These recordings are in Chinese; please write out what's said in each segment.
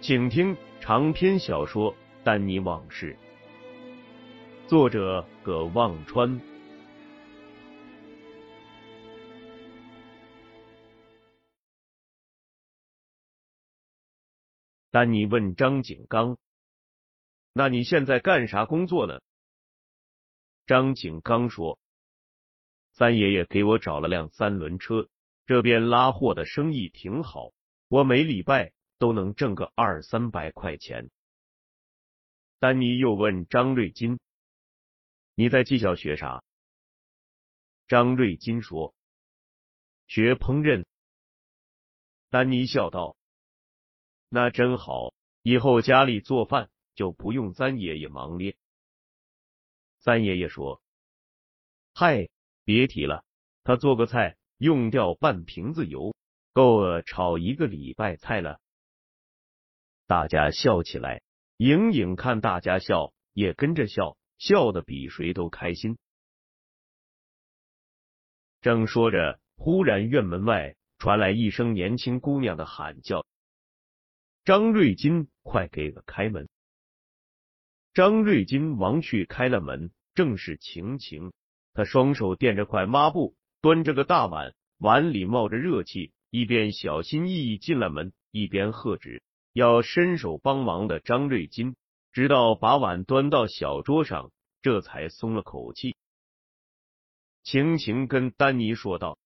请听长篇小说《丹尼往事》，作者葛望川。丹尼问张景刚：“那你现在干啥工作呢？”张景刚说：“三爷爷给我找了辆三轮车，这边拉货的生意挺好，我每礼拜都能挣个二三百块钱。”丹尼又问张瑞金：“你在技校学啥？”张瑞金说：“学烹饪。”丹尼笑道。那真好，以后家里做饭就不用三爷爷忙咧。三爷爷说：“嗨，别提了，他做个菜用掉半瓶子油，够了炒一个礼拜菜了。”大家笑起来，莹莹看大家笑，也跟着笑，笑的比谁都开心。正说着，忽然院门外传来一声年轻姑娘的喊叫。张瑞金，快给我开门！张瑞金忙去开了门，正是晴晴。他双手垫着块抹布，端着个大碗，碗里冒着热气，一边小心翼翼进了门，一边喝止要伸手帮忙的张瑞金，直到把碗端到小桌上，这才松了口气。晴晴跟丹尼说道：“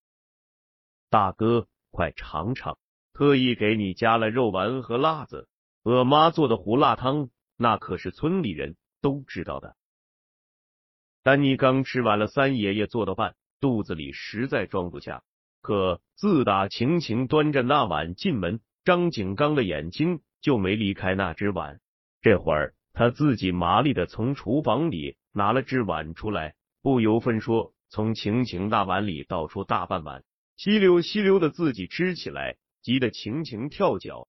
大哥，快尝尝。”特意给你加了肉丸和辣子，我妈做的胡辣汤，那可是村里人都知道的。丹尼刚吃完了三爷爷做的饭，肚子里实在装不下。可自打晴晴端着那碗进门，张景刚的眼睛就没离开那只碗。这会儿他自己麻利的从厨房里拿了只碗出来，不由分说从晴晴那碗里倒出大半碗，吸溜吸溜的自己吃起来。急得晴晴跳脚。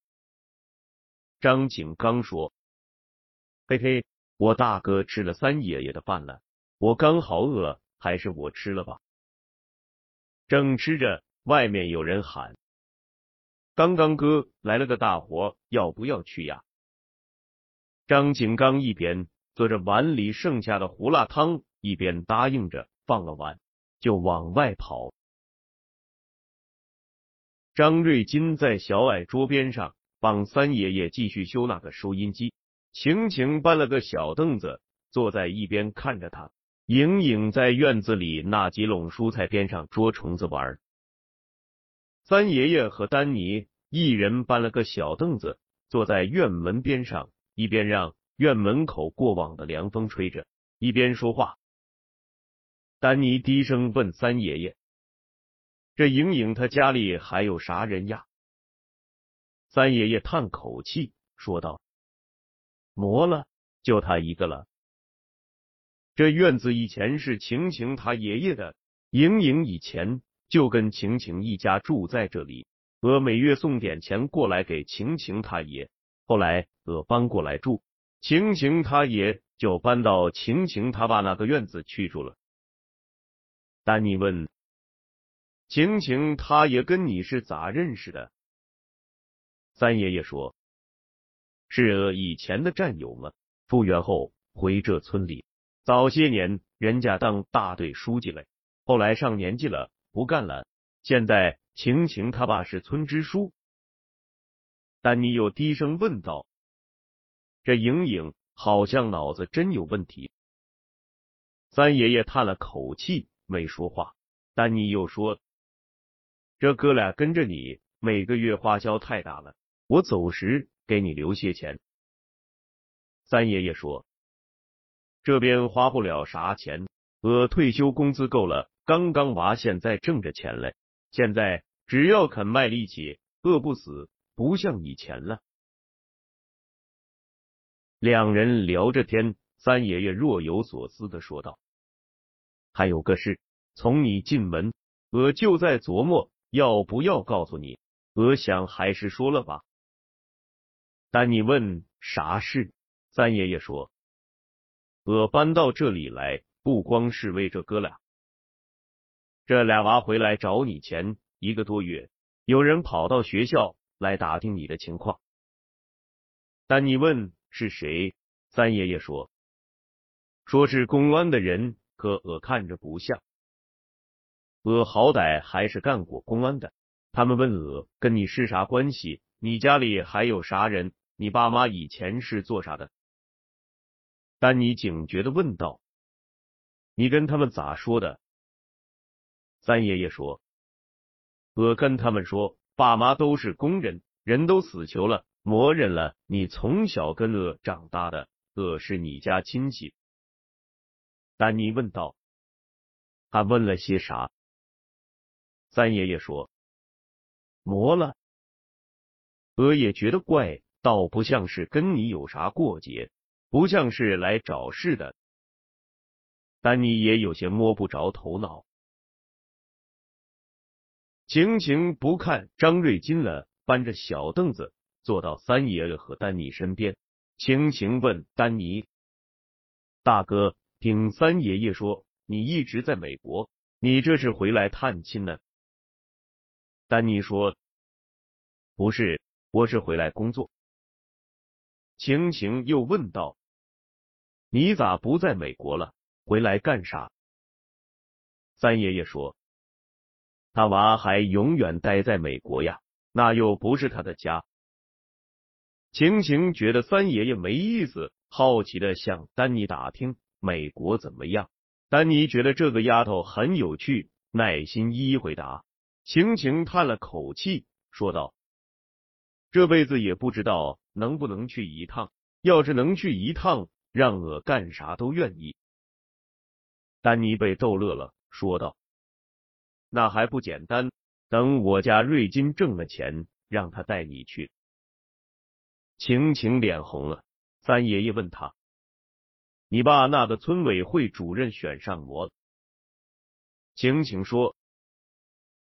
张景刚说：“嘿嘿，我大哥吃了三爷爷的饭了，我刚好饿，还是我吃了吧。”正吃着，外面有人喊：“刚刚哥来了个大活，要不要去呀？”张景刚一边做着碗里剩下的胡辣汤，一边答应着，放了碗就往外跑。张瑞金在小矮桌边上帮三爷爷继续修那个收音机，晴晴搬了个小凳子坐在一边看着他，莹莹在院子里那几垄蔬菜边上捉虫子玩。三爷爷和丹尼一人搬了个小凳子坐在院门边上，一边让院门口过往的凉风吹着，一边说话。丹尼低声问三爷爷。这莹莹她家里还有啥人呀？三爷爷叹口气说道：“没了，就他一个了。这院子以前是晴晴他爷爷的，莹莹以前就跟晴晴一家住在这里，我每月送点钱过来给晴晴他爷。后来我搬过来住，晴晴他爷就搬到晴晴他爸那个院子去住了。”丹尼问。晴晴，他爷跟你是咋认识的？三爷爷说：“是以前的战友嘛。复员后回这村里，早些年人家当大队书记嘞，后来上年纪了不干了。现在晴晴他爸是村支书，丹尼又低声问道：“这莹莹好像脑子真有问题。”三爷爷叹了口气，没说话。丹尼又说：“这哥俩跟着你，每个月花销太大了，我走时给你留些钱。”三爷爷说：“这边花不了啥钱，我退休工资够了。刚刚娃现在挣着钱了，现在只要肯卖力气，饿不死，不像以前了。”两人聊着天，三爷爷若有所思的说道：“还有个事，从你进门，我就在琢磨要不要告诉你。我想还是说了吧。”但你问啥事？三爷爷说：“我搬到这里来，不光是为这哥俩。这俩娃回来找你前一个多月，有人跑到学校来打听你的情况。但你问是谁？三爷爷说：说是公安的人，可我看着不像。我好歹还是干过公安的。他们问我跟你是啥关系？你家里还有啥人？你爸妈以前是做啥的？”丹尼警觉的问道：“你跟他们咋说的？”三爷爷说：“我跟他们说，爸妈都是工人，人都死球了，磨认了你从小跟我长大的，我是你家亲戚。”丹尼问道：“他问了些啥？”三爷爷说：“磨了。”我也觉得怪，倒不像是跟你有啥过节。不像是来找事的，丹尼也有些摸不着头脑。晴晴不看张瑞金了，搬着小凳子坐到三爷爷和丹尼身边。晴晴问丹尼：“大哥，听三爷爷说你一直在美国，你这是回来探亲呢？”丹尼说：“不是，我是回来工作。”晴晴又问道。你咋不在美国了？回来干啥？三爷爷说：“他娃还永远待在美国呀，那又不是他的家。”晴晴觉得三爷爷没意思，好奇的向丹尼打听美国怎么样。丹尼觉得这个丫头很有趣，耐心一一回答。晴晴叹了口气，说道：“这辈子也不知道能不能去一趟，要是能去一趟。”让我干啥都愿意。丹尼被逗乐了，说道：“那还不简单？等我家瑞金挣了钱，让他带你去。”晴晴脸红了。三爷爷问他：“你爸那个村委会主任选上磨？”晴晴说：“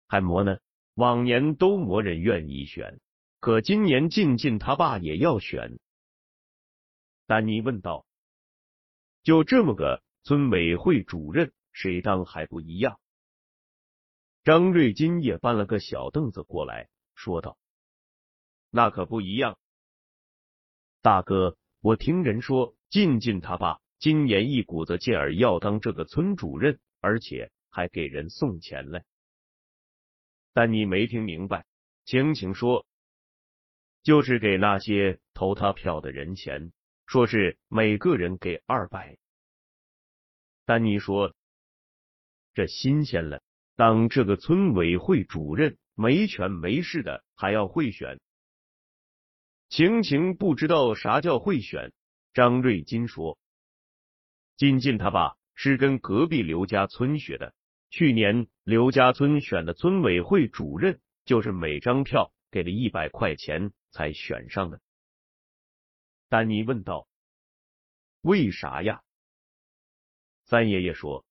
还磨呢，往年都磨人愿意选，可今年进进他爸也要选。”丹尼问道。就这么个村委会主任，谁当还不一样？张瑞金也搬了个小凳子过来，说道：“那可不一样，大哥，我听人说，进进他爸今年一股子劲儿要当这个村主任，而且还给人送钱嘞。”但你没听明白，晴晴说，就是给那些投他票的人钱。说是每个人给二百。丹尼说：“这新鲜了，当这个村委会主任没权没势的，还要贿选。”晴晴不知道啥叫贿选。张瑞金说：“金进他爸是跟隔壁刘家村学的，去年刘家村选的村委会主任，就是每张票给了一百块钱才选上的。”丹尼问道：“为啥呀？”三爷爷说：“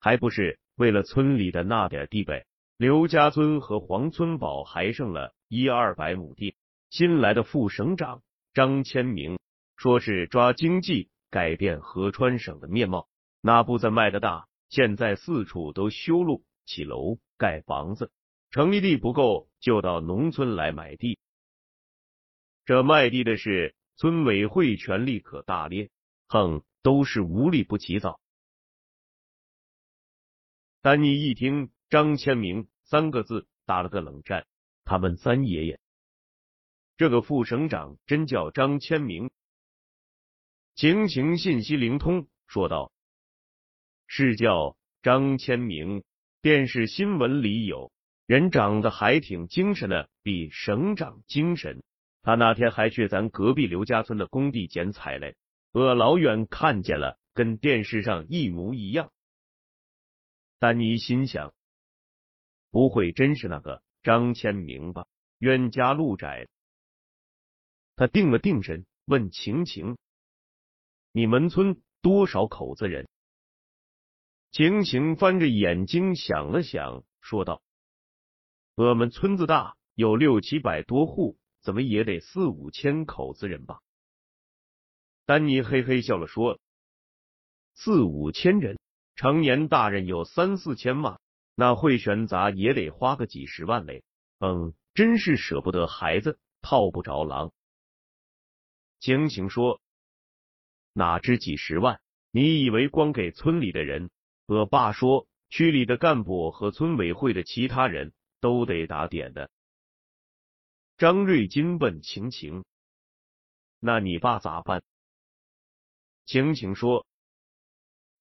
还不是为了村里的那点地呗。刘家村和黄村堡还剩了一二百亩地。新来的副省长张千明说是抓经济改变合川省的面貌，那步子迈的大。现在四处都修路、起楼、盖房子，城里地不够，就到农村来买地。这卖地的事。”村委会权力可大咧，哼，都是无利不起早。丹尼一听张千明三个字，打了个冷战。他问三爷爷：“这个副省长真叫张千明。情形信息灵通，说道：“是叫张千明。电视新闻里有人长得还挺精神的，比省长精神。他那天还去咱隔壁刘家村的工地捡彩嘞，我老远看见了，跟电视上一模一样。”丹尼心想：“不会真是那个张千明吧？冤家路窄。”他定了定神，问晴晴。你们村多少口子人？晴晴翻着眼睛想了想，说道：“我们村子大，有六七百多户，怎么也得四五千口子人吧？”丹尼嘿嘿笑了，说：“四五千人，成年大人有三四千万，那会选杂也得花个几十万嘞。嗯，真是舍不得孩子，套不着狼。”晴晴说。哪知几十万？你以为光给村里的人？我爸说，区里的干部和村委会的其他人都得打点的。张瑞金问晴晴：“那你爸咋办？”晴晴说：“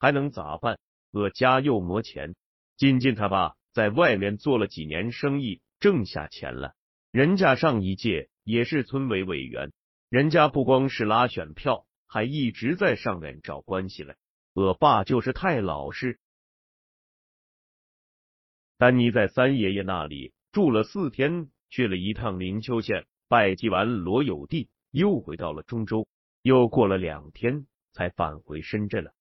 还能咋办？我家又没钱。金金他爸在外面做了几年生意，挣下钱了。人家上一届也是村委委员，人家不光是拉选票。”还一直在上面找关系嘞，我爸就是太老实。丹尼在三爷爷那里住了四天，去了一趟灵丘县，拜祭完罗有弟，又回到了中州，又过了两天才返回深圳了。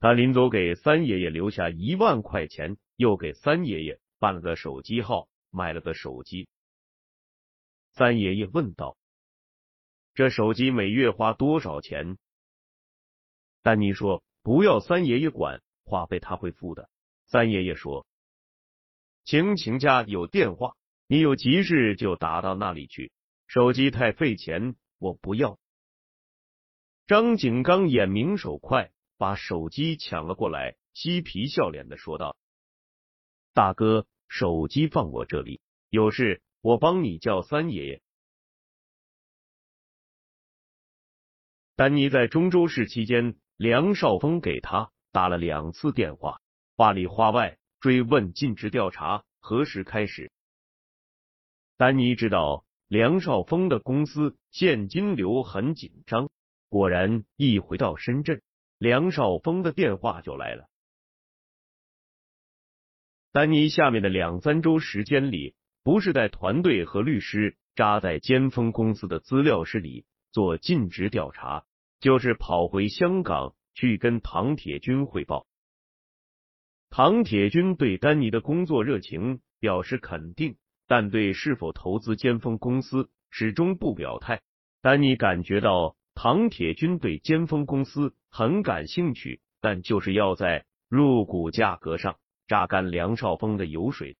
他临走给三爷爷留下一万块钱，又给三爷爷办了个手机号，买了个手机。三爷爷问道。这手机每月花多少钱？丹尼说：“不要三爷爷管，话费他会付的。”三爷爷说：“晴晴家有电话，你有急事就打到那里去。手机太费钱，我不要。”张景刚眼明手快，把手机抢了过来，嬉皮笑脸的说道：“大哥，手机放我这里，有事我帮你叫三爷爷。”丹尼在中州市期间，梁少峰给他打了两次电话，话里话外追问尽职调查何时开始。丹尼知道梁少峰的公司现金流很紧张，果然一回到深圳，梁少峰的电话就来了。丹尼下面的两三周时间里，不是带团队和律师扎在尖峰公司的资料室里做尽职调查。就是跑回香港去跟唐铁军汇报。唐铁军对丹尼的工作热情表示肯定，但对是否投资尖峰公司始终不表态。丹尼感觉到唐铁军对尖峰公司很感兴趣，但就是要在入股价格上榨干梁少峰的油水。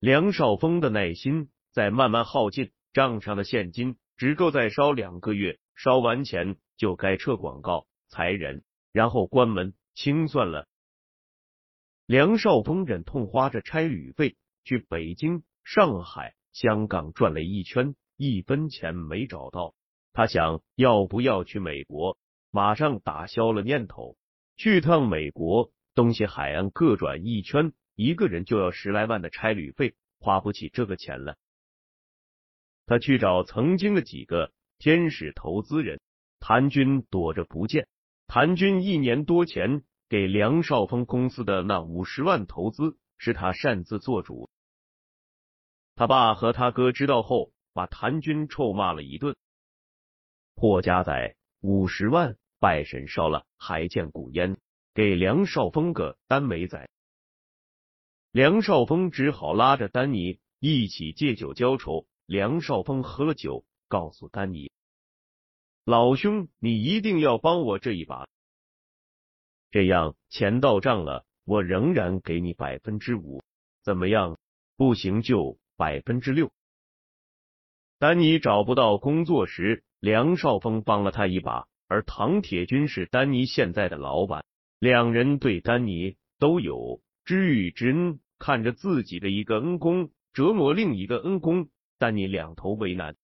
梁少峰的耐心在慢慢耗尽，账上的现金只够再烧两个月。烧完钱就该撤广告、裁人，然后关门清算了。梁少峰忍痛花着差旅费去北京、上海、香港转了一圈，一分钱没找到。他想要不要去美国，马上打消了念头。去趟美国，东西海岸各转一圈，一个人就要十来万的差旅费，花不起这个钱了。他去找曾经的几个。天使投资人谭军躲着不见。谭军一年多前给梁少峰公司的那五十万投资，是他擅自做主。他爸和他哥知道后，把谭军臭骂了一顿。霍家仔，五十万拜神烧了，还见古烟，给梁少峰个单没仔。梁少峰只好拉着丹尼一起借酒浇愁。梁少峰喝了酒。告诉丹尼，老兄，你一定要帮我这一把，这样钱到账了，我仍然给你百分之五，怎么样？不行就百分之六。丹尼找不到工作时，梁少峰帮了他一把，而唐铁军是丹尼现在的老板，两人对丹尼都有知遇之恩，看着自己的一个恩公折磨另一个恩公。丹尼两头为难。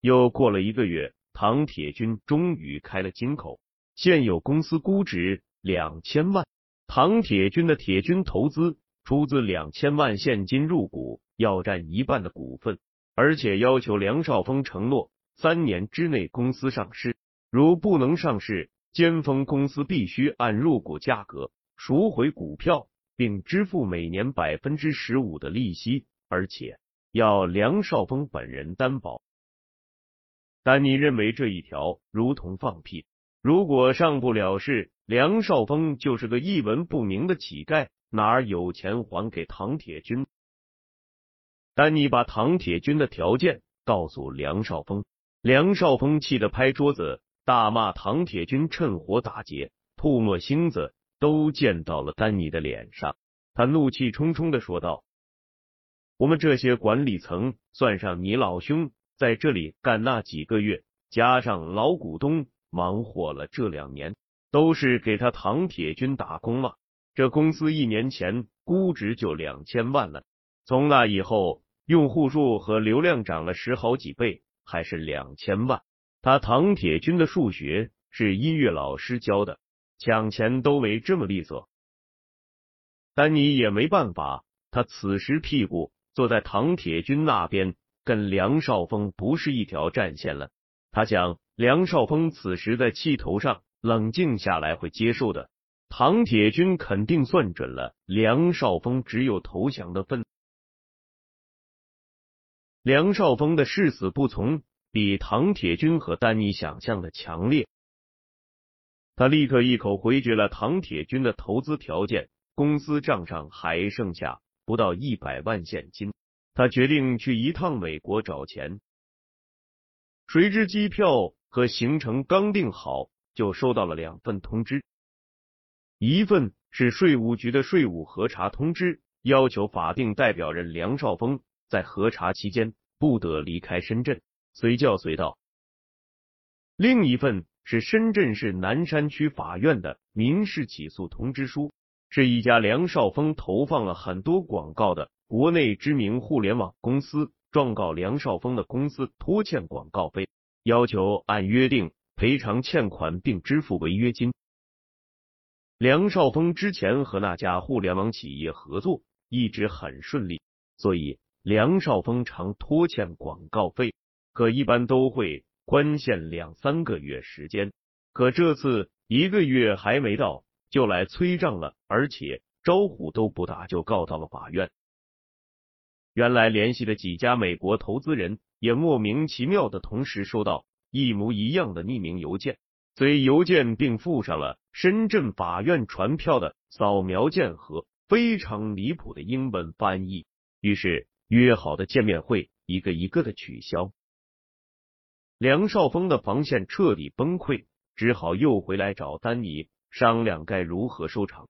又过了一个月，唐铁军终于开了金口，现有公司估值两千万，唐铁军的铁军投资出资两千万现金入股，要占一半的股份，而且要求梁少峰承诺三年之内公司上市，如不能上市，尖峰公司必须按入股价格赎回股票，并支付每年百分之十五的利息，而且要梁少峰本人担保。丹尼认为这一条如同放屁，如果上不了市，梁少峰就是个一文不名的乞丐，哪有钱还给唐铁军？丹尼把唐铁军的条件告诉梁少峰，梁少峰气得拍桌子，大骂唐铁军趁火打劫，吐沫星子都溅到了丹尼的脸上。他怒气冲冲的说道：“我们这些管理层，算上你老兄。”在这里干那几个月，加上老股东忙活了这两年，都是给他唐铁军打工了。这公司一年前估值就两千万了，从那以后，用户数和流量涨了十好几倍，还是两千万。他唐铁军的数学是音乐老师教的，抢钱都没这么利索。丹尼也没办法，他此时屁股坐在唐铁军那边。跟梁少峰不是一条战线了。他想，梁少峰此时在气头上，冷静下来会接受的。唐铁军肯定算准了，梁少峰只有投降的份。梁少峰的誓死不从，比唐铁军和丹尼想象的强烈。他立刻一口回绝了唐铁军的投资条件，公司账上还剩下不到一百万现金。他决定去一趟美国找钱，谁知机票和行程刚订好，就收到了两份通知。一份是税务局的税务核查通知，要求法定代表人梁少峰在核查期间不得离开深圳，随叫随到；另一份是深圳市南山区法院的民事起诉通知书，是一家梁少峰投放了很多广告的。国内知名互联网公司状告梁少峰的公司拖欠广告费，要求按约定赔偿欠款并支付违约金。梁少峰之前和那家互联网企业合作一直很顺利，所以梁少峰常拖欠广告费，可一般都会宽限两三个月时间。可这次一个月还没到，就来催账了，而且招呼都不打就告到了法院。原来联系的几家美国投资人也莫名其妙的同时收到一模一样的匿名邮件，随邮件并附上了深圳法院传票的扫描件和非常离谱的英文翻译。于是约好的见面会一个一个的取消，梁少峰的防线彻底崩溃，只好又回来找丹尼商量该如何收场。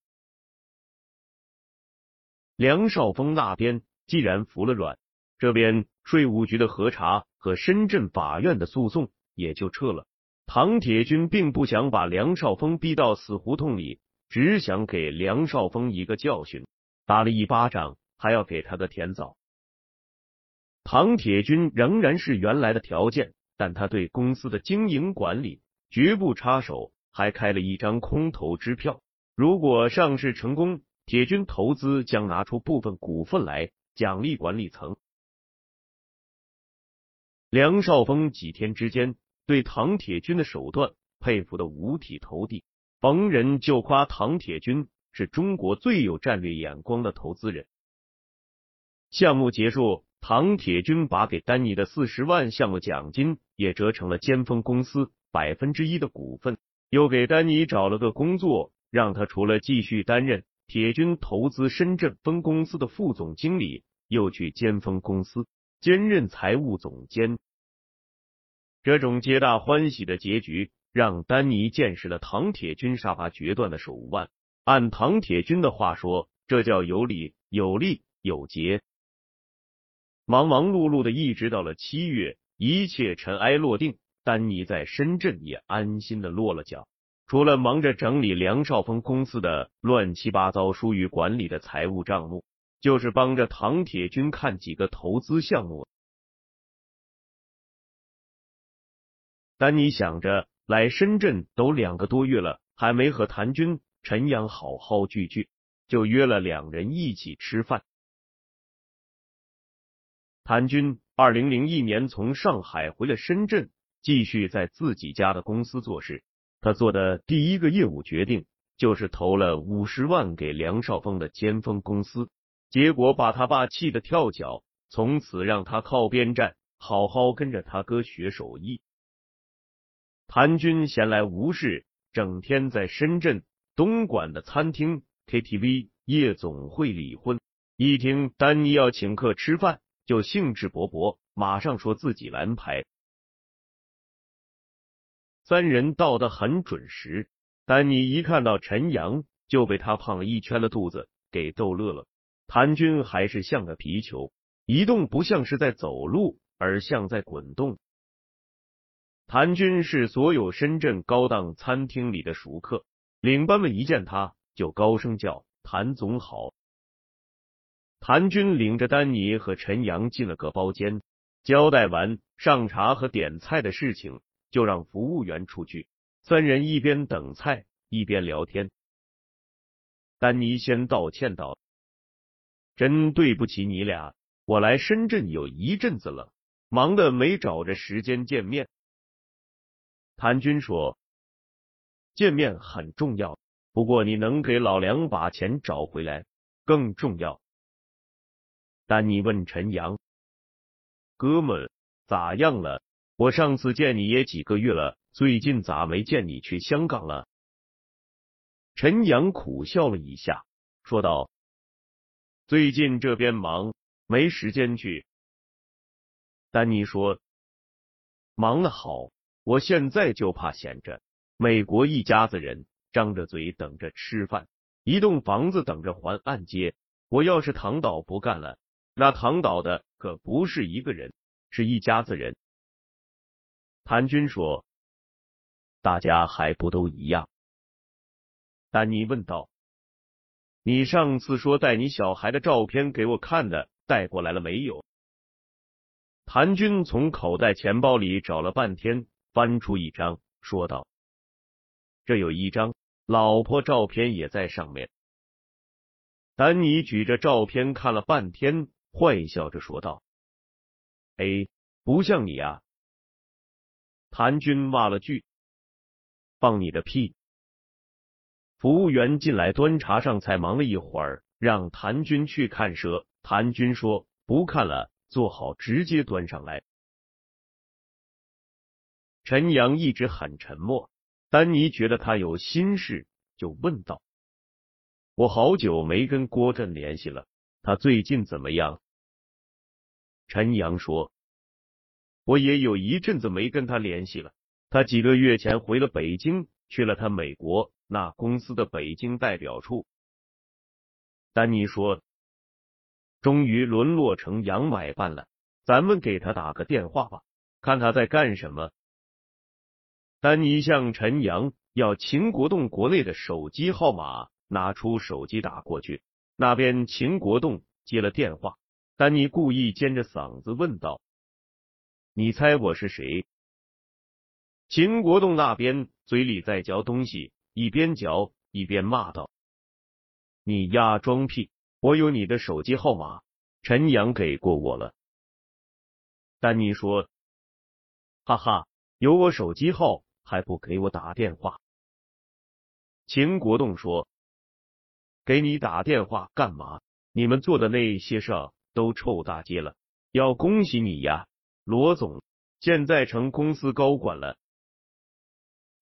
梁少峰那边。既然服了软，这边税务局的核查和深圳法院的诉讼也就撤了。唐铁军并不想把梁少峰逼到死胡同里，只想给梁少峰一个教训，打了一巴掌还要给他个甜枣。唐铁军仍然是原来的条件，但他对公司的经营管理绝不插手，还开了一张空头支票。如果上市成功，铁军投资将拿出部分股份来。奖励管理层，梁少峰几天之间对唐铁军的手段佩服的五体投地，逢人就夸唐铁军是中国最有战略眼光的投资人。项目结束，唐铁军把给丹尼的四十万项目奖金也折成了尖峰公司百分之一的股份，又给丹尼找了个工作，让他除了继续担任。铁军投资深圳分公司的副总经理，又去尖峰公司兼任财务总监。这种皆大欢喜的结局，让丹尼见识了唐铁军杀伐决断的手腕。按唐铁军的话说，这叫有理有利有节。忙忙碌碌的，一直到了七月，一切尘埃落定，丹尼在深圳也安心的落了脚。除了忙着整理梁少峰公司的乱七八糟、疏于管理的财务账目，就是帮着唐铁军看几个投资项目。丹尼想着，来深圳都两个多月了，还没和谭军、陈阳好好聚聚，就约了两人一起吃饭。谭军二零零一年从上海回了深圳，继续在自己家的公司做事。他做的第一个业务决定，就是投了五十万给梁少峰的尖峰公司，结果把他爸气得跳脚，从此让他靠边站，好好跟着他哥学手艺。谭军闲来无事，整天在深圳东莞的餐厅、KTV、夜总会里混。一听丹尼要请客吃饭，就兴致勃勃，马上说自己蓝牌。三人到的很准时，丹尼一看到陈阳，就被他胖了一圈的肚子给逗乐了。谭军还是像个皮球，一动不像是在走路，而像在滚动。谭军是所有深圳高档餐厅里的熟客，领班们一见他就高声叫谭总好。谭军领着丹尼和陈阳进了个包间，交代完上茶和点菜的事情，就让服务员出去。三人一边等菜一边聊天。丹尼先道歉道：“真对不起你俩，我来深圳有一阵子了，忙的没找着时间见面。”谭军说：“见面很重要，不过你能给老梁把钱找回来更重要。”丹尼问陈阳：“哥们，咋样了？我上次见你也几个月了，最近咋没见你去香港了？”陈阳苦笑了一下，说道：“最近这边忙，没时间去。”丹尼说：“忙的好。”我现在就怕闲着，美国一家子人张着嘴等着吃饭，一栋房子等着还按揭。我要是躺倒不干了，那躺倒的可不是一个人，是一家子人。谭军说：“大家还不都一样？”丹尼问道：“你上次说带你小孩的照片给我看的，带过来了没有？”谭军从口袋钱包里找了半天。翻出一张，说道：“这有一张老婆照片也在上面。”丹尼举着照片看了半天，坏笑着说道：“哎，不像你啊！”谭军骂了句：“放你的屁！”服务员进来端茶上菜，忙了一会儿，让谭军去看蛇。谭军说：“不看了，做好直接端上来。”陈阳一直很沉默，丹尼觉得他有心事，就问道：“我好久没跟郭振联系了，他最近怎么样？”陈阳说：“我也有一阵子没跟他联系了，他几个月前回了北京，去了他美国那公司的北京代表处。”丹尼说：“终于沦落成洋买办了，咱们给他打个电话吧，看他在干什么。”丹尼向陈阳要秦国栋国内的手机号码，拿出手机打过去。那边秦国栋接了电话，丹尼故意尖着嗓子问道：“你猜我是谁？”秦国栋那边嘴里在嚼东西，一边嚼一边骂道：“你丫装屁！我有你的手机号码，陈阳给过我了。”丹尼说：“哈哈，有我手机号。”还不给我打电话？秦国栋说：“给你打电话干嘛？你们做的那些事都臭大街了。要恭喜你呀，罗总，现在成公司高管了。”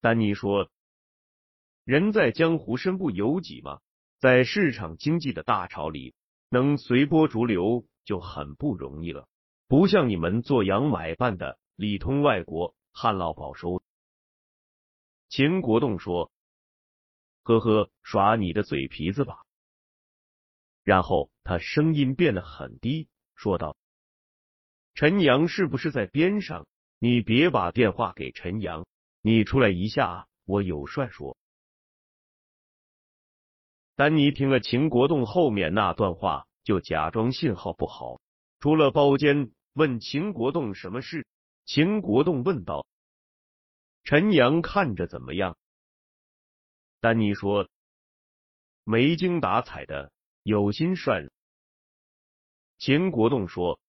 丹尼说：“人在江湖，身不由己嘛。在市场经济的大潮里，能随波逐流就很不容易了。不像你们做洋买办的，里通外国，旱涝保收。”秦国栋说：“呵呵，耍你的嘴皮子吧。”然后他声音变得很低，说道：“陈阳是不是在边上？你别把电话给陈阳，你出来一下，我有话说。”丹尼听了秦国栋后面那段话，就假装信号不好，出了包间，问秦国栋什么事。秦国栋问道：“陈阳看着怎么样？”丹尼说：“没精打采的，有心善。”秦国栋说：“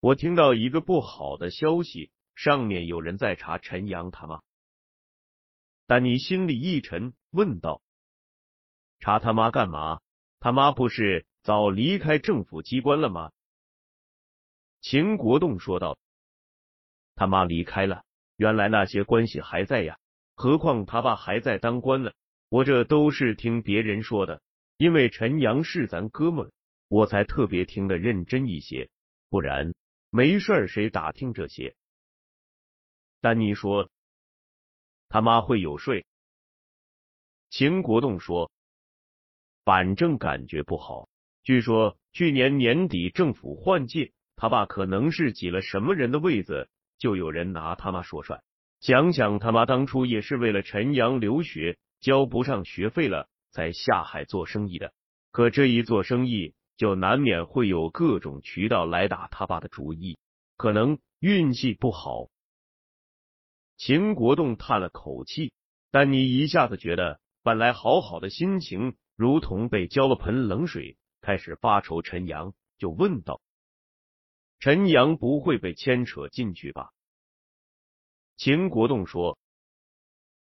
我听到一个不好的消息，上面有人在查陈阳他妈。”丹尼心里一沉，问道：“查他妈干嘛？他妈不是早离开政府机关了吗？”秦国栋说道。他妈离开了，原来那些关系还在呀。何况他爸还在当官呢。我这都是听别人说的，因为陈阳是咱哥们，我才特别听得认真一些。不然没事谁打听这些？丹尼说，他妈会有睡。秦国栋说，反正感觉不好。据说去年年底政府换届，他爸可能是挤了什么人的位子。就有人拿他妈说帅，想想他妈当初也是为了陈阳留学交不上学费了，在下海做生意的。可这一做生意，就难免会有各种渠道来打他爸的主意，可能运气不好。秦国栋叹了口气，但你一下子觉得本来好好的心情，如同被浇了盆冷水，开始发愁。陈阳就问道。陈阳不会被牵扯进去吧？秦国栋说：“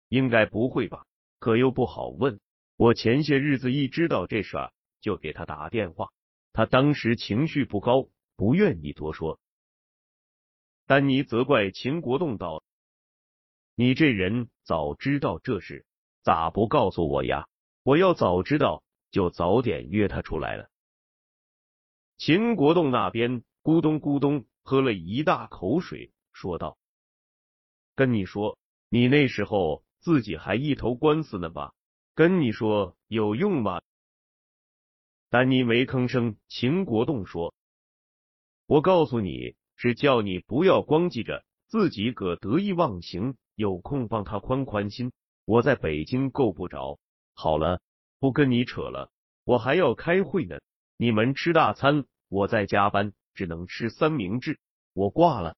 应该不会吧，可又不好问。我前些日子一知道这事，就给他打电话，他当时情绪不高，不愿意多说。”丹尼责怪秦国栋道：“你这人早知道这事，咋不告诉我呀？我要早知道，就早点约他出来了。”秦国栋那边。咕咚咕咚，喝了一大口水，说道：“跟你说，你那时候自己还一头官司呢吧？跟你说有用吗？”丹尼没吭声。秦国栋说：“我告诉你是叫你不要光记着自己个得意忘形，有空帮他宽宽心。我在北京够不着。好了，不跟你扯了，我还要开会呢。你们吃大餐，我在加班。”只能吃三明治，我挂了。